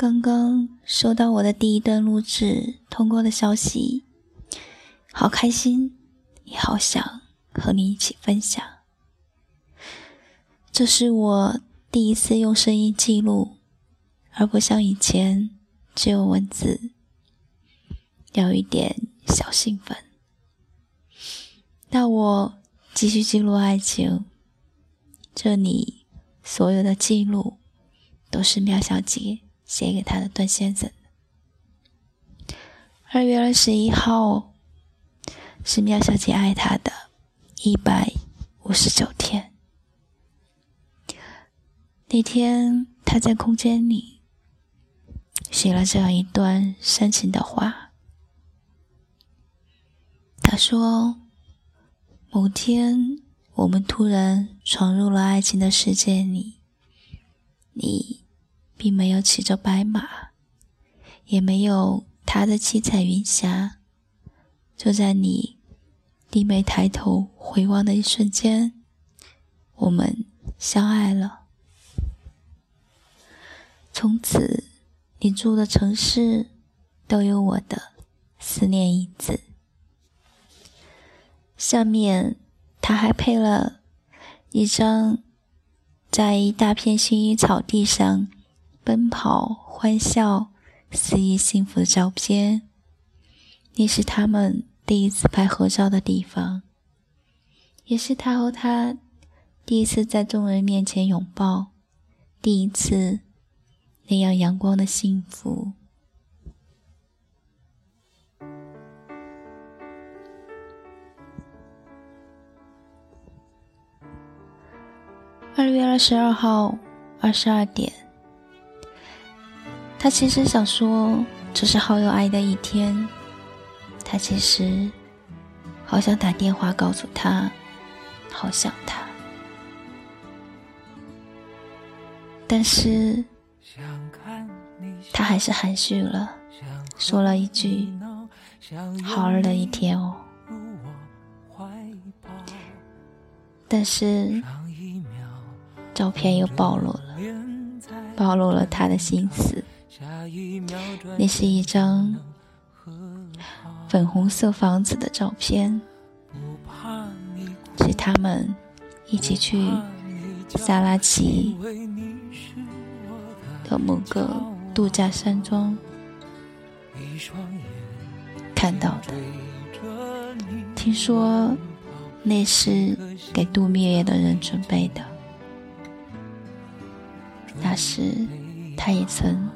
刚刚收到我的第一段录制通过的消息，好开心，也好想和你一起分享。这是我第一次用声音记录，而不像以前只有文字，有一点小兴奋。那我继续记录爱情，这里所有的记录都是妙小姐。写给他的段先生。二月二十一号是妙小姐爱他的一百五十九天。那天他在空间里写了这样一段煽情的话。他说：“某天我们突然闯入了爱情的世界里，你。”并没有骑着白马，也没有踏着七彩云霞。就在你低眉抬头回望的一瞬间，我们相爱了。从此，你住的城市都有我的思念影子。下面，他还配了一张在一大片薰衣草地上。奔跑、欢笑、肆意幸福的照片，那是他们第一次拍合照的地方，也是他和他第一次在众人面前拥抱，第一次那样阳光的幸福。二月二十二号二十二点。他其实想说，这是好有爱的一天。他其实好想打电话告诉他，好想他。但是，他还是含蓄了，说了一句：“好儿的一天哦。”但是，照片又暴露了，暴露了他的心思。那是一张粉红色房子的照片，是他们一起去萨拉奇的某个度假山庄看到的。听说那是给度蜜月的人准备的，那时他也曾。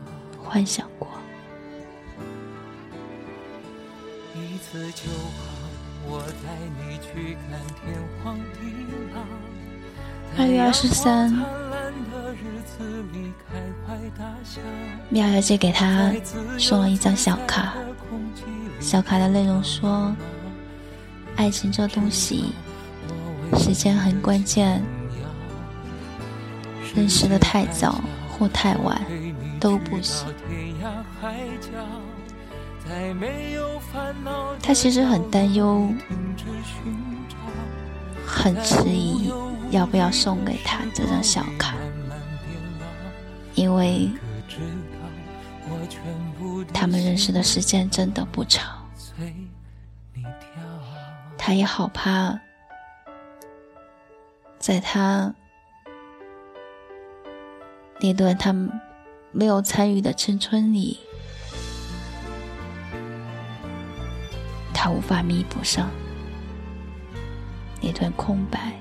幻想过。二月二十三，妙小姐给他送了一张小卡，小卡的内容说：“爱情这东西，时间很关键，认识的太早或太晚。”都不行。他其实很担忧，很迟疑，要不要送给他这张小卡，因为他们认识的时间真的不长，他也好怕，在他那段他们。没有参与的青春里，他无法弥补上那段空白。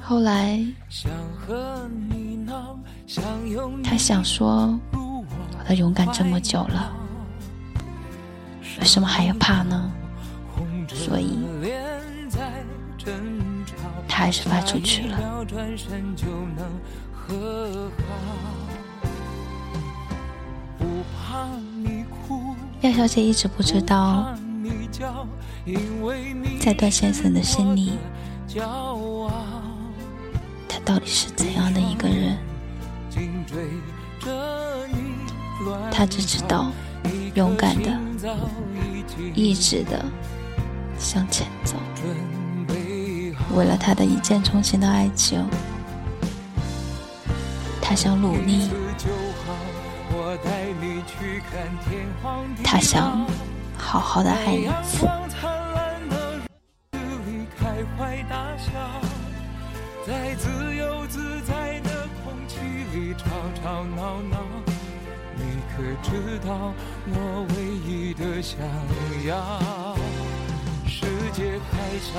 后来，他想说：“我的勇敢这么久了，为什么还要怕呢？”所以。还是发出去了。廖小姐一直不知道，在段先生的心里，他到底是怎样的一个人。他只知道，勇敢的，一直的向前走。为了他的一见钟情的爱情，他想努力，他想好好的爱一次。在自由自在的空气里吵吵闹闹，你可知道我唯一的想要？世界还小，